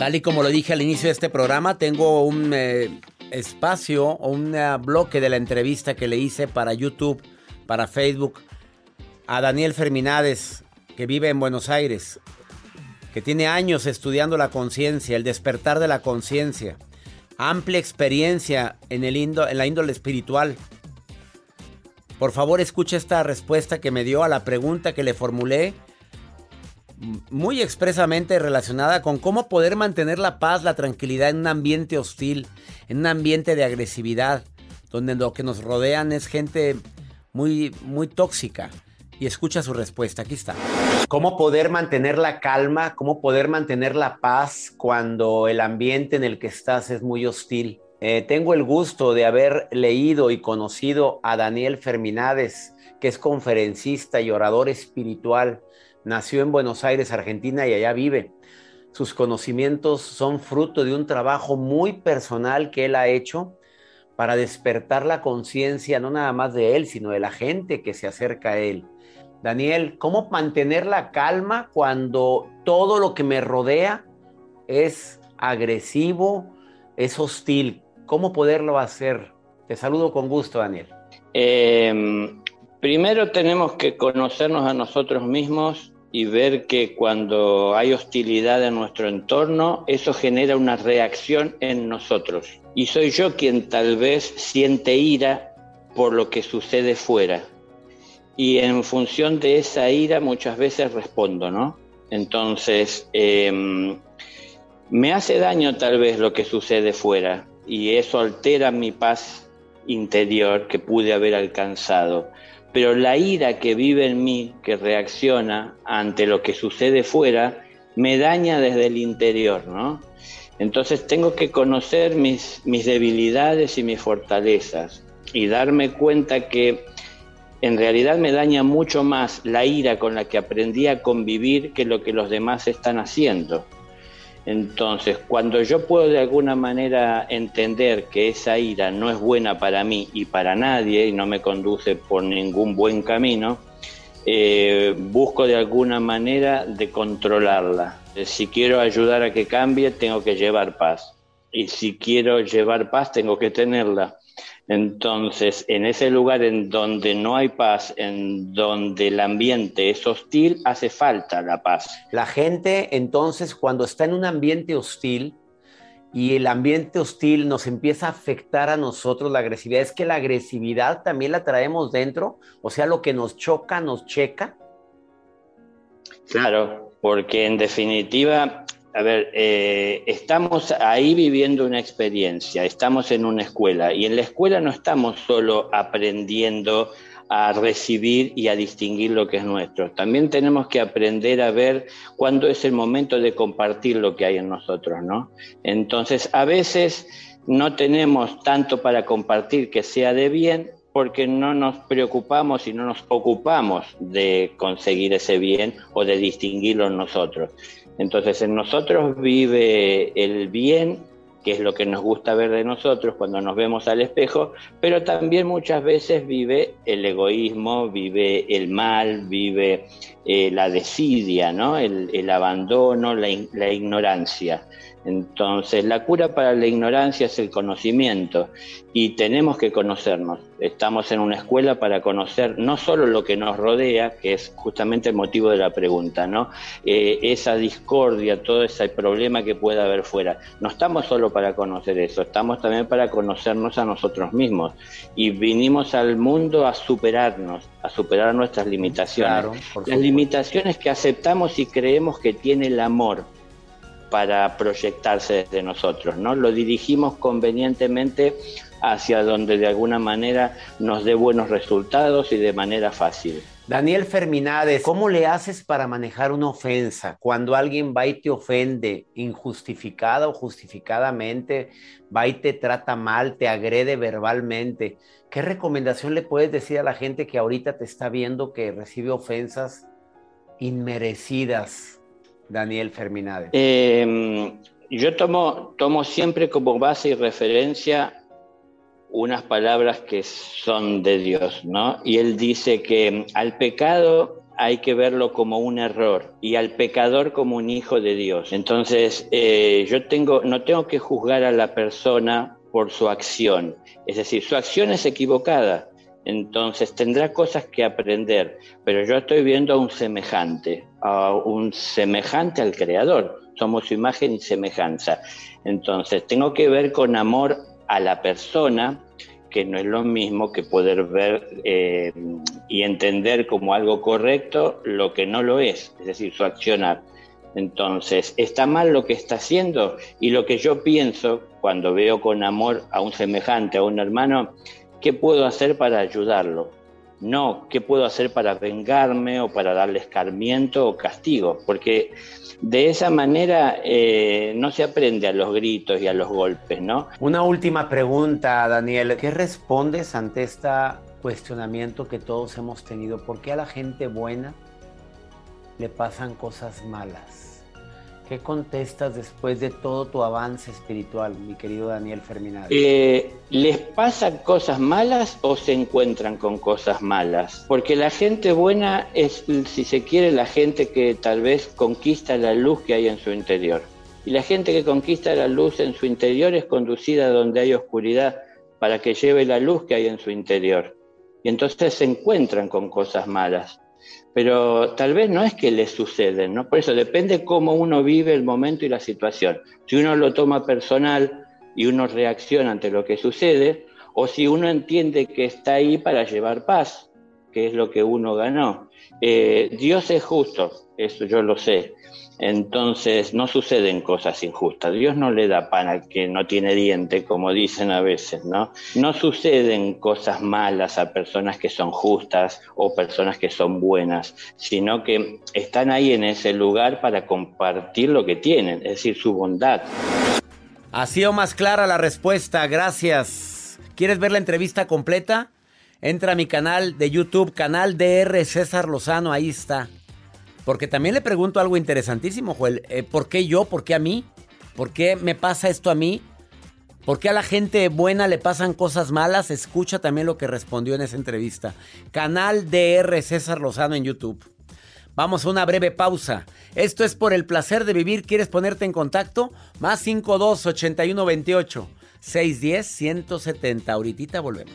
Tal y como lo dije al inicio de este programa, tengo un eh, espacio o un eh, bloque de la entrevista que le hice para YouTube, para Facebook, a Daniel Ferminades, que vive en Buenos Aires, que tiene años estudiando la conciencia, el despertar de la conciencia, amplia experiencia en, el en la índole espiritual. Por favor, escuche esta respuesta que me dio a la pregunta que le formulé muy expresamente relacionada con cómo poder mantener la paz, la tranquilidad en un ambiente hostil, en un ambiente de agresividad, donde lo que nos rodean es gente muy, muy tóxica. Y escucha su respuesta, aquí está. ¿Cómo poder mantener la calma? ¿Cómo poder mantener la paz cuando el ambiente en el que estás es muy hostil? Eh, tengo el gusto de haber leído y conocido a Daniel Ferminades, que es conferencista y orador espiritual Nació en Buenos Aires, Argentina, y allá vive. Sus conocimientos son fruto de un trabajo muy personal que él ha hecho para despertar la conciencia no nada más de él, sino de la gente que se acerca a él. Daniel, ¿cómo mantener la calma cuando todo lo que me rodea es agresivo, es hostil? ¿Cómo poderlo hacer? Te saludo con gusto, Daniel. Eh, Primero tenemos que conocernos a nosotros mismos y ver que cuando hay hostilidad en nuestro entorno, eso genera una reacción en nosotros. Y soy yo quien tal vez siente ira por lo que sucede fuera. Y en función de esa ira muchas veces respondo, ¿no? Entonces, em, me hace daño tal vez lo que sucede fuera y eso altera mi paz interior que pude haber alcanzado pero la ira que vive en mí, que reacciona ante lo que sucede fuera, me daña desde el interior, ¿no? Entonces tengo que conocer mis, mis debilidades y mis fortalezas y darme cuenta que en realidad me daña mucho más la ira con la que aprendí a convivir que lo que los demás están haciendo. Entonces, cuando yo puedo de alguna manera entender que esa ira no es buena para mí y para nadie y no me conduce por ningún buen camino, eh, busco de alguna manera de controlarla. Si quiero ayudar a que cambie, tengo que llevar paz. Y si quiero llevar paz, tengo que tenerla. Entonces, en ese lugar en donde no hay paz, en donde el ambiente es hostil, hace falta la paz. La gente, entonces, cuando está en un ambiente hostil y el ambiente hostil nos empieza a afectar a nosotros, la agresividad, es que la agresividad también la traemos dentro, o sea, lo que nos choca, nos checa. Claro, porque en definitiva a ver, eh, estamos ahí viviendo una experiencia, estamos en una escuela y en la escuela no estamos solo aprendiendo a recibir y a distinguir lo que es nuestro. También tenemos que aprender a ver cuándo es el momento de compartir lo que hay en nosotros, ¿no? Entonces, a veces no tenemos tanto para compartir que sea de bien porque no nos preocupamos y no nos ocupamos de conseguir ese bien o de distinguirlo en nosotros. Entonces en nosotros vive el bien, que es lo que nos gusta ver de nosotros cuando nos vemos al espejo, pero también muchas veces vive el egoísmo, vive el mal, vive eh, la desidia, ¿no? el, abandono, la, ignorancia. Entonces, la cura para la ignorancia es el conocimiento y tenemos que conocernos. Estamos en una escuela para conocer no solo lo que nos rodea, que es justamente el motivo de la pregunta, ¿no? Eh, esa discordia, todo ese problema que pueda haber fuera. No estamos solo para conocer eso, estamos también para conocernos a nosotros mismos. Y vinimos al mundo a superarnos, a superar nuestras limitaciones. Las limitaciones que aceptamos y creemos que tiene el amor para proyectarse desde nosotros, ¿no? Lo dirigimos convenientemente hacia donde de alguna manera nos dé buenos resultados y de manera fácil. Daniel Ferminades, ¿cómo le haces para manejar una ofensa? Cuando alguien va y te ofende injustificada o justificadamente, va y te trata mal, te agrede verbalmente, ¿qué recomendación le puedes decir a la gente que ahorita te está viendo que recibe ofensas inmerecidas? Daniel Ferminade? Em, yo tomo, tomo siempre como base y referencia unas palabras que son de Dios, ¿no? Y él dice que al pecado hay que verlo como un error y al pecador como un hijo de Dios. Entonces, eh, yo tengo, no tengo que juzgar a la persona por su acción. Es decir, su acción es equivocada, entonces tendrá cosas que aprender, pero yo estoy viendo a un semejante, a un semejante al Creador. Somos su imagen y semejanza. Entonces tengo que ver con amor a la persona, que no es lo mismo que poder ver eh, y entender como algo correcto lo que no lo es, es decir, su accionar. Entonces, está mal lo que está haciendo y lo que yo pienso cuando veo con amor a un semejante, a un hermano, ¿Qué puedo hacer para ayudarlo? No, ¿qué puedo hacer para vengarme o para darle escarmiento o castigo? Porque de esa manera eh, no se aprende a los gritos y a los golpes, ¿no? Una última pregunta, Daniel. ¿Qué respondes ante este cuestionamiento que todos hemos tenido? ¿Por qué a la gente buena le pasan cosas malas? ¿Qué contestas después de todo tu avance espiritual, mi querido Daniel Ferminado? Eh, ¿Les pasan cosas malas o se encuentran con cosas malas? Porque la gente buena es, si se quiere, la gente que tal vez conquista la luz que hay en su interior. Y la gente que conquista la luz en su interior es conducida donde hay oscuridad para que lleve la luz que hay en su interior. Y entonces se encuentran con cosas malas pero tal vez no es que le suceden, ¿no? Por eso depende cómo uno vive el momento y la situación. Si uno lo toma personal y uno reacciona ante lo que sucede, o si uno entiende que está ahí para llevar paz, que es lo que uno ganó. Eh, Dios es justo, eso yo lo sé, entonces no suceden cosas injustas. Dios no le da pan al que no tiene diente, como dicen a veces, ¿no? No suceden cosas malas a personas que son justas o personas que son buenas, sino que están ahí en ese lugar para compartir lo que tienen, es decir, su bondad. Ha sido más clara la respuesta, gracias. ¿Quieres ver la entrevista completa? Entra a mi canal de YouTube, canal DR César Lozano, ahí está. Porque también le pregunto algo interesantísimo, Joel. Eh, ¿Por qué yo? ¿Por qué a mí? ¿Por qué me pasa esto a mí? ¿Por qué a la gente buena le pasan cosas malas? Escucha también lo que respondió en esa entrevista. Canal DR César Lozano en YouTube. Vamos a una breve pausa. Esto es por el placer de vivir. ¿Quieres ponerte en contacto? Más 52 81 28 610 170. Ahorita volvemos.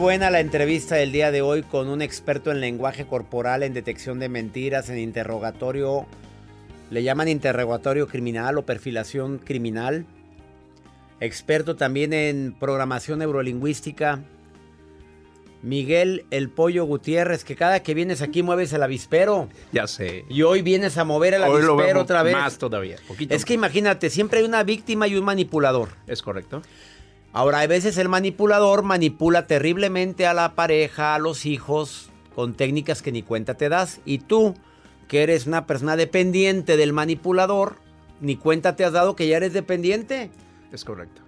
Buena la entrevista del día de hoy con un experto en lenguaje corporal, en detección de mentiras, en interrogatorio, le llaman interrogatorio criminal o perfilación criminal. Experto también en programación neurolingüística. Miguel El Pollo Gutiérrez, que cada que vienes aquí mueves el avispero. Ya sé. Y hoy vienes a mover el Hoy avispero otra vez. Más todavía. poquito Es que imagínate, siempre hay una víctima y un manipulador. Es correcto. Ahora, a veces el manipulador manipula terriblemente a la pareja, a los hijos, con técnicas que ni cuenta te das. Y tú, que eres una persona dependiente del manipulador, ni cuenta te has dado que ya eres dependiente. Es correcto.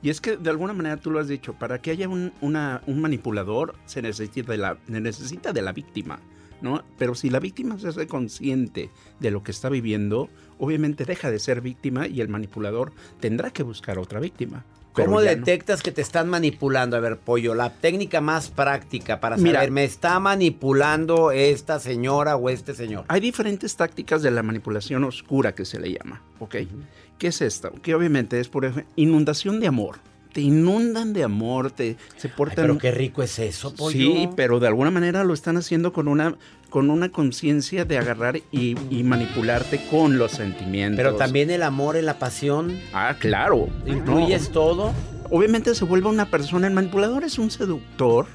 Y es que de alguna manera tú lo has dicho, para que haya un, una- un manipulador se necesita de, la, se necesita de la víctima, ¿no? Pero si la víctima se hace consciente de lo que está viviendo, obviamente deja de ser víctima y el manipulador tendrá que buscar otra víctima. ¿Cómo no. detectas que te están manipulando? A ver, pollo, la técnica más práctica para Mira. saber, ¿me está manipulando esta señora o este señor? Hay diferentes tácticas de la manipulación oscura que se le llama, ¿ok? ¿Qué es esto? Que obviamente es por ejemplo, inundación de amor. Te inundan de amor, te se Ay, portan pero qué rico es eso, pollo. Sí, pero de alguna manera lo están haciendo con una con una conciencia de agarrar y, y manipularte con los sentimientos. Pero también el amor y la pasión. Ah, claro. ¿Incluyes No, todo? Obviamente se vuelve una persona. El manipulador es un seductor,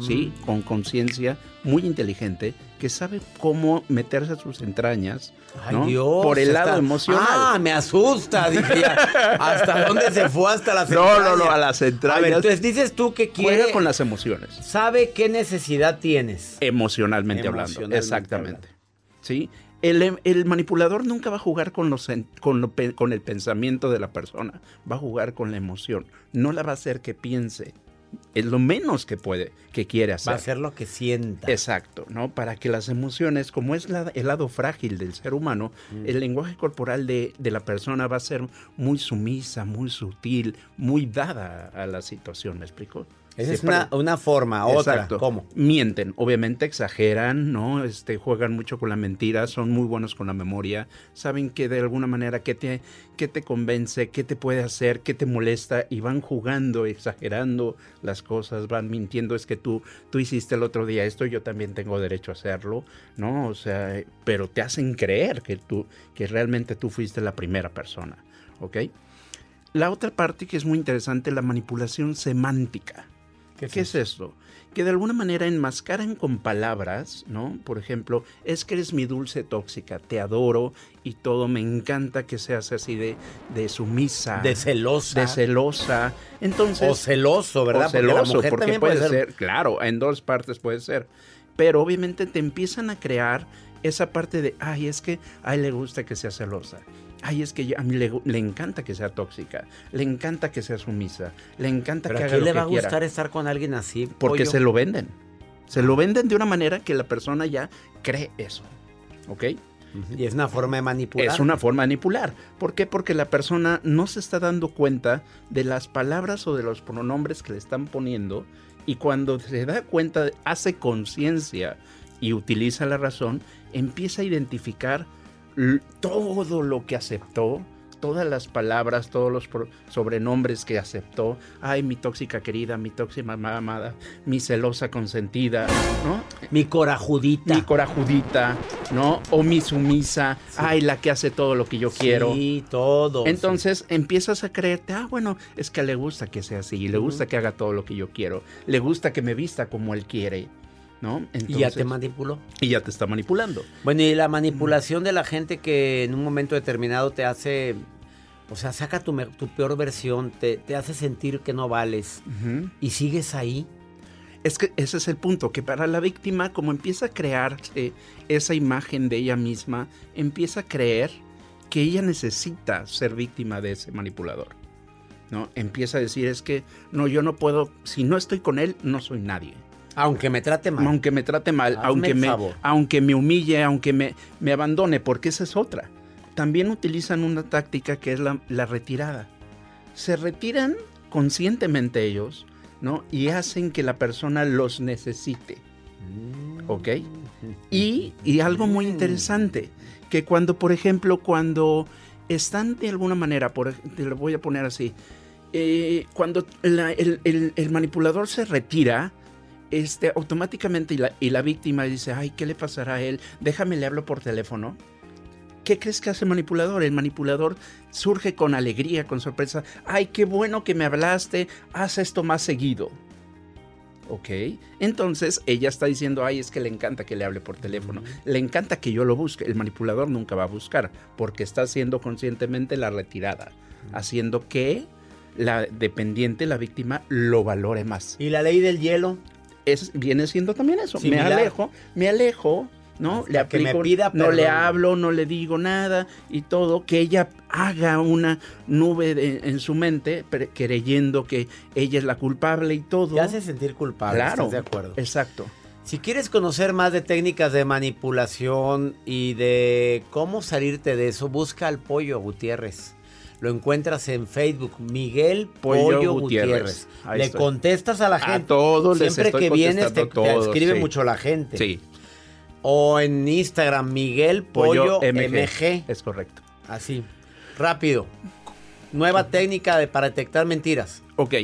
¿sí? Con conciencia, muy inteligente, que sabe cómo meterse a sus entrañas. Ay, ¿no? Dios. Por el lado emocional. Ah, me asusta. Dije, ¿hasta dónde se fue? Hasta las No, entrañas. no, no, a las A ver, entrañas. entonces dices tú que quiere... Juega con las emociones. Sabe qué necesidad tienes. Emocionalmente, hablando. Exactamente. hablando. ¿Sí? El, el manipulador nunca va a jugar con, los, con, lo con el pensamiento de la persona. Va a jugar con la emoción. No la va a hacer que piense. Es lo menos que puede, que quiere hacer. Va a ser lo que sienta. Exacto, ¿no? Para que las emociones, como es la- el lado frágil del ser humano, Mm. el lenguaje corporal de, de la persona va a ser muy sumisa, muy sutil, muy dada a la situación, ¿me explico? Esa es una, una forma, otra. Exacto. ¿Cómo? Mienten, obviamente exageran, ¿no? Este, juegan mucho con la mentira, son muy buenos con la memoria, saben que de alguna manera qué te, qué te convence, qué te puede hacer, qué te molesta y van jugando, exagerando las cosas, van mintiendo, es que tú, tú hiciste el otro día esto, yo también tengo derecho a hacerlo, ¿no? O sea, pero te hacen creer que tú, que realmente tú fuiste la primera persona, ¿ok? La otra parte que es muy interesante, la manipulación semántica. ¿Qué, es esto? Que de alguna manera enmascaran con palabras, ¿no? Por ejemplo, es que eres mi dulce tóxica, te adoro y todo, me encanta que seas así de, de sumisa. De celosa. De celosa. Entonces, o celoso, ¿verdad? o celoso, porque la mujer porque también puede ser, claro, en dos partes puede ser. Pero obviamente te empiezan a crear esa parte de, ay, es que a él le gusta que sea celosa. Ay, es que a mí le, le encanta que sea tóxica. Le encanta que sea sumisa. Le encanta ¿Pero que a haga quién lo le que va a quiera. gustar estar con alguien así? Porque pollo? se lo venden. Se lo venden de una manera que la persona ya cree eso. ¿Ok? Y es una forma de manipular. Es una forma de manipular. ¿Por qué? Porque la persona no se está dando cuenta de las palabras o de los pronombres que le están poniendo y cuando se da cuenta, hace conciencia y utiliza la razón, empieza a identificar todo lo que aceptó, todas las palabras, todos los sobrenombres que aceptó. Ay, mi tóxica querida, mi tóxica amada, mi celosa consentida, ¿no? Mi corajudita. mi corajudita, ¿no? O mi sumisa, ay, la que hace todo lo que yo quiero. Sí, todo. Entonces empiezas a creerte, ah, bueno, es que le gusta que sea así, le gusta que haga todo lo que yo quiero, le gusta que me vista como él quiere, ¿no? sí. Y ya te Entonces- manipuló. y ya te está manipulando. Bueno, y la manipulación de la gente que en un momento determinado te hace, o sea, saca tu, peor versión, te, te hace sentir que no vales y sigues ahí. Es que ese es el punto, que para la víctima, como empieza a crearse esa imagen de ella misma, empieza a creer que ella necesita ser víctima de ese manipulador. ¿no? Empieza a decir, es que no, yo no puedo, si no estoy con él, no soy nadie. Aunque me trate mal. Aunque me trate mal, Hazme aunque me, favor. aunque me humille, aunque me, me abandone, porque esa es otra. También utilizan una táctica que es la, la retirada. Se retiran conscientemente ellos, ¿no? Y hacen que la persona los necesite. ¿Ok? Y, y algo muy interesante, que cuando, por ejemplo, cuando están de alguna manera, por, te lo voy a poner así, eh, cuando la- el, el- el manipulador se retira, este, automáticamente y la, y la víctima dice, ay, ¿qué le pasará a él? Déjame, le hablo por teléfono. ¿Qué crees que hace el manipulador? El manipulador surge con alegría, con sorpresa. Ay, qué bueno que me hablaste, haz esto más seguido. ¿Ok? Entonces ella está diciendo, ay, es que le encanta que le hable por teléfono, le encanta que yo lo busque. El manipulador nunca va a buscar porque está haciendo conscientemente la retirada, haciendo que la dependiente, la víctima, lo valore más. ¿Y la ley del hielo? Es, viene siendo también eso. Similar. Me alejo, me alejo, ¿no? Hasta que me pida no le hablo, no le digo nada y todo, que ella haga una nube de- en su mente creyendo que ella es la culpable y todo. Te hace sentir culpable, Claro, ¿estás de acuerdo? Exacto. Si quieres conocer más de técnicas de manipulación y de cómo salirte de eso, busca al Pollo Gutiérrez. Lo encuentras en Facebook, Miguel Pollo, Pollo Gutiérrez. Le estoy. contestas a la A gente. todos les Siempre estoy que vienes te, todos, escribe sí. mucho la gente. Sí. O en Instagram, Miguel Pollo, Pollo MG. Es correcto. Así. Rápido. Nueva técnica de, para detectar mentiras. Ok.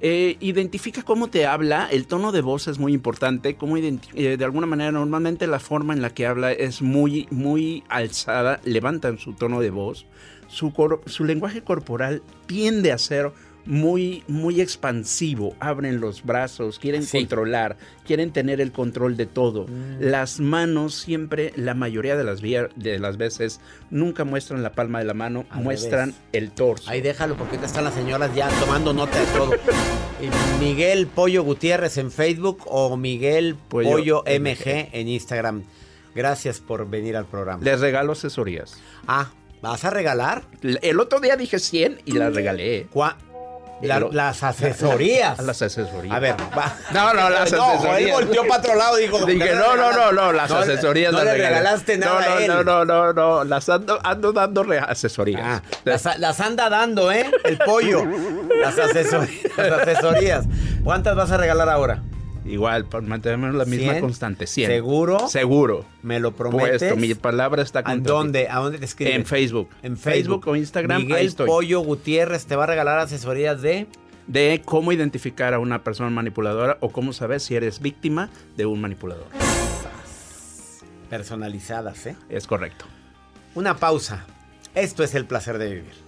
eh, identifica cómo te habla, el tono de voz es muy importante, cómo eh, de alguna manera normalmente la forma en la que habla es muy, muy alzada, levantan su tono de voz, su, cor- su lenguaje corporal tiende a ser muy, muy expansivo, abren los brazos, quieren Sí. controlar, quieren tener el control de todo. Mm. Las manos siempre, la mayoría de las, de las veces, nunca muestran la palma de la mano, Al muestran revés. el torso. Ahí déjalo porque están las señoras ya tomando nota de todo. Miguel Pollo Gutiérrez en Facebook o Miguel Pollo, Pollo MG en Instagram. Gracias por venir al programa. Les regalo asesorías. Ah, ¿vas a regalar? El otro día dije 100 y las regalé. La- Lo- las asesorías. Las asesorías. A ver, va. No, no, las No, asesorías. él volteó para otro lado y dijo... Dije, no, no, no, no, las No asesorías no las le regalaste nada no, a él. No, no, no, no, las ando, ando dando asesorías. Ah, las, las anda dando, ¿eh? El pollo. Las asesorías. Las asesorías. ¿Cuántas vas a regalar ahora? Igual, mantener la misma constante. 100. ¿Seguro? Seguro. ¿Me lo prometes? Puesto, mi palabra está ¿A contra ti. dónde? ¿A dónde te escriben? En Facebook. En Facebook. o Instagram, Miguel ahí estoy. Pollo Gutiérrez te va a regalar asesorías de... De cómo identificar a una persona manipuladora o cómo saber si eres víctima de un manipulador. personalizadas, ¿eh? Es correcto. Una pausa. Esto es el placer de vivir.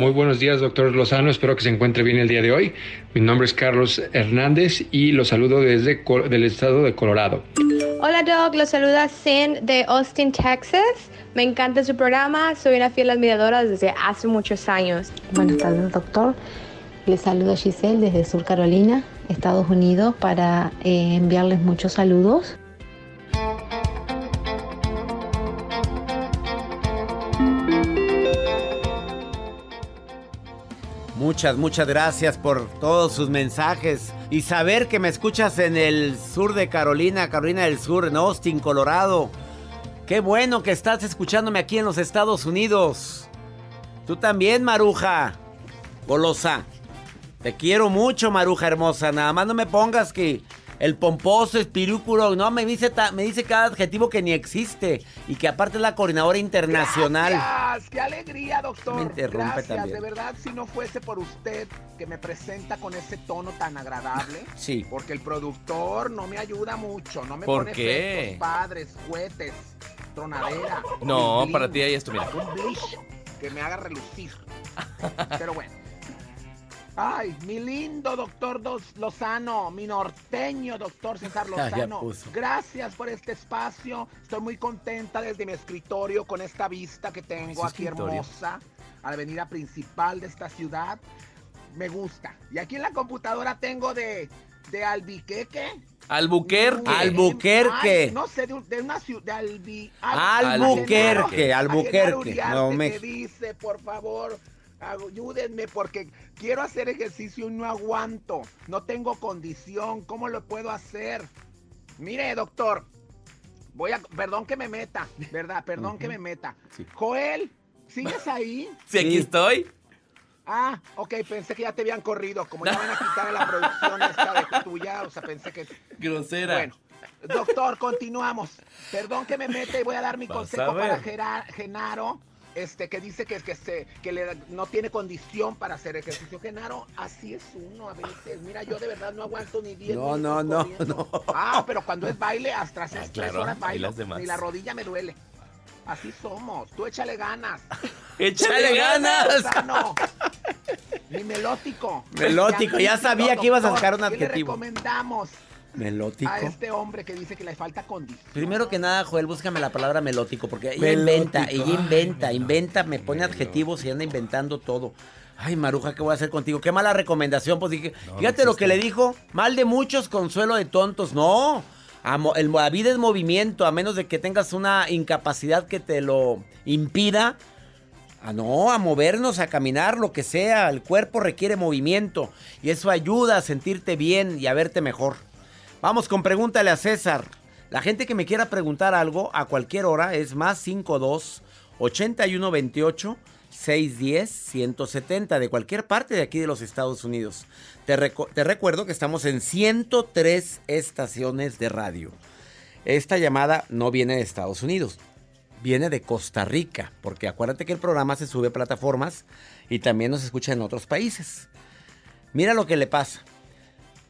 Muy buenos días, doctor Lozano. Espero que se encuentre bien el día de hoy. Mi nombre es Carlos Hernández y lo saludo desde del estado de Colorado. Hola Doc, los saluda Sin de Austin, Texas. Me encanta su programa, soy una fiel admiradora desde hace muchos años. Buenas tardes, doctor. Le saluda Giselle desde Sur Carolina, Estados Unidos, para eh, enviarles muchos saludos. Muchas, muchas gracias por todos sus mensajes y saber que me escuchas en el sur de Carolina, Carolina del Sur, en Austin, Colorado. Qué bueno que estás escuchándome aquí en los Estados Unidos. Tú también, Maruja. Golosa. Te quiero mucho, Maruja hermosa. Nada más no me pongas que el pomposo, espirúculo, no, me dice, ta- me dice cada adjetivo que ni existe y que aparte es la coordinadora internacional. Gracias, qué alegría, doctor. Me interrumpe Gracias, también. de verdad, si no fuese por usted que me presenta con ese tono tan agradable, Sí. porque el productor no me ayuda mucho, no me ¿Por pone qué? efectos padres, cohetes, tronadera. No, para ti hay esto, mira. Un bleach que me haga relucir. Pero bueno. Ay, mi lindo doctor Dos Lozano, mi norteño doctor César Lozano. Gracias por este espacio. Estoy muy contenta desde mi escritorio con esta vista que tengo ¿Su aquí escritorio? hermosa a la avenida principal de esta ciudad. Me gusta. Y aquí en la computadora tengo de, de Albiqueque. Albuquerque. Albuquerque. Ay, no sé, de, un- de una ciudad. De Albi, Albuquerque, Albuquerque, Genaro Uriarte Nuevo me dice, por favor, ayúdenme porque quiero hacer ejercicio y no aguanto. No tengo condición. ¿Cómo lo puedo hacer? Mire, doctor. Voy a, perdón que me meta, ¿verdad? Perdón que me meta. Sí. Joel, ¿sigues ahí? Sí, aquí Sí. estoy. Ah, ok, pensé que ya te habían corrido. Como ya van a quitar a la producción esta de tuya, o sea, pensé que Grosera. bueno, doctor, continuamos. Perdón que me mete y voy a dar mi Vas consejo para Genaro, este, que dice que, que, se, que le, no tiene condición para hacer ejercicio. Genaro, así es uno a veces. Mira, yo de verdad no aguanto ni 10 No, minutos no, no, no. Ah, pero cuando es baile, hasta hace Ah, tres claro, horas bailo. Ni la rodilla me duele. Así somos. Tú échale ganas. ¡Échale ganas! Sano. Mi melótico. Melótico, ya sabía que ibas a sacar un ¿qué le adjetivo. recomendamos Melótico. a este hombre que dice que le falta condición? Primero que nada, Joel, búscame la palabra melótico, porque ella Melótico. inventa, ella Ay, inventa, inventa, me pone adjetivos y anda inventando todo. Ay, Maruja, ¿qué voy a hacer contigo? Qué mala recomendación, pues dije, fíjate lo que le dijo, mal de muchos, consuelo de tontos. No, Amo- el, la vida es movimiento, a menos de que tengas una incapacidad que te lo impida. Ah, no, a movernos, a caminar, lo que sea. El cuerpo requiere movimiento y eso ayuda a sentirte bien y a verte mejor. Vamos con pregúntale a César. La gente que me quiera preguntar algo a cualquier hora es más 52 81 28 610 170 de cualquier parte de aquí de los Estados Unidos. Te recuerdo que estamos en 103 estaciones de radio. Esta llamada no viene de Estados Unidos, viene de Costa Rica, porque acuérdate que el programa se sube a plataformas y también nos escucha en otros países. Mira lo que le pasa.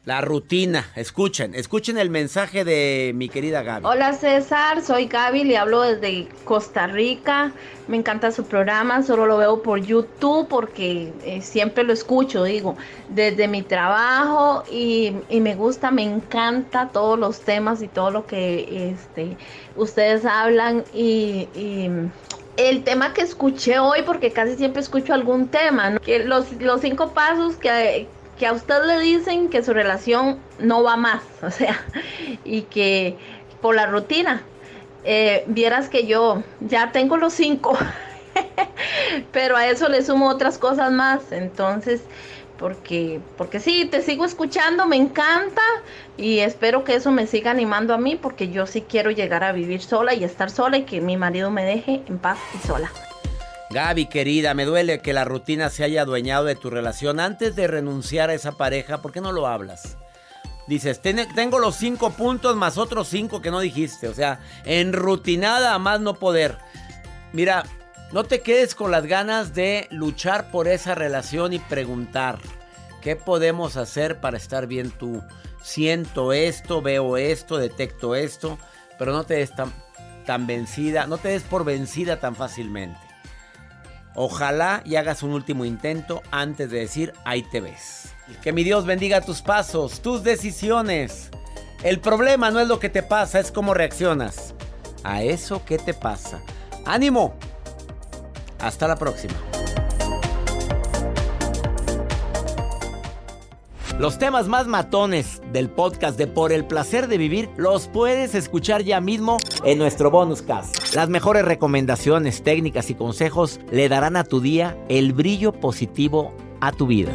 La rutina. Escuchen, escuchen el mensaje de mi querida Gaby. Hola César, soy Gaby, le hablo desde Costa Rica. Me encanta su programa, solo lo veo por YouTube porque eh, siempre lo escucho, digo, desde mi trabajo y, y me gusta, me encanta todos los temas y todo lo que este, ustedes hablan y, el tema que escuché hoy, porque casi siempre escucho algún tema, ¿no? que los, los cinco pasos que, que a usted le dicen que su relación no va más, o sea, y que por la rutina, eh, vieras que yo ya tengo los cinco, pero a eso le sumo otras cosas más, entonces, porque, porque sí, te sigo escuchando, me encanta y espero que eso me siga animando a mí, porque yo sí quiero llegar a vivir sola y estar sola y que mi marido me deje en paz y sola. Gaby, querida, me duele que la rutina se haya adueñado de tu relación. Antes de renunciar a esa pareja, ¿por qué no lo hablas? Dices, "Ten- tengo los cinco puntos más otros cinco que no dijiste. O sea, enrutinada a más no poder. Mira, no te quedes con las ganas de luchar por esa relación y preguntar, ¿qué podemos hacer para estar bien tú? Siento esto, veo esto, detecto esto, pero no te des tan, tan vencida, no te des por vencida tan fácilmente. Ojalá y hagas un último intento antes de decir ahí te ves. Que mi Dios bendiga tus pasos, tus decisiones. El problema no es lo que te pasa, es cómo reaccionas a eso que te pasa. ¡Ánimo! Hasta la próxima. Los temas más matones del podcast de Por el placer de vivir los puedes escuchar ya mismo en nuestro bonus cast. Las mejores recomendaciones, técnicas y consejos le darán a tu día el brillo positivo a tu vida.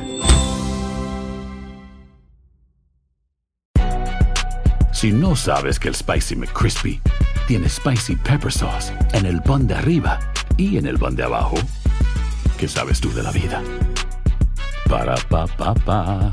Si no sabes que el Spicy McCrispy tiene Spicy Pepper Sauce en el pan de arriba y en el pan de abajo, ¿qué sabes tú de la vida? Para, pa, pa, pa.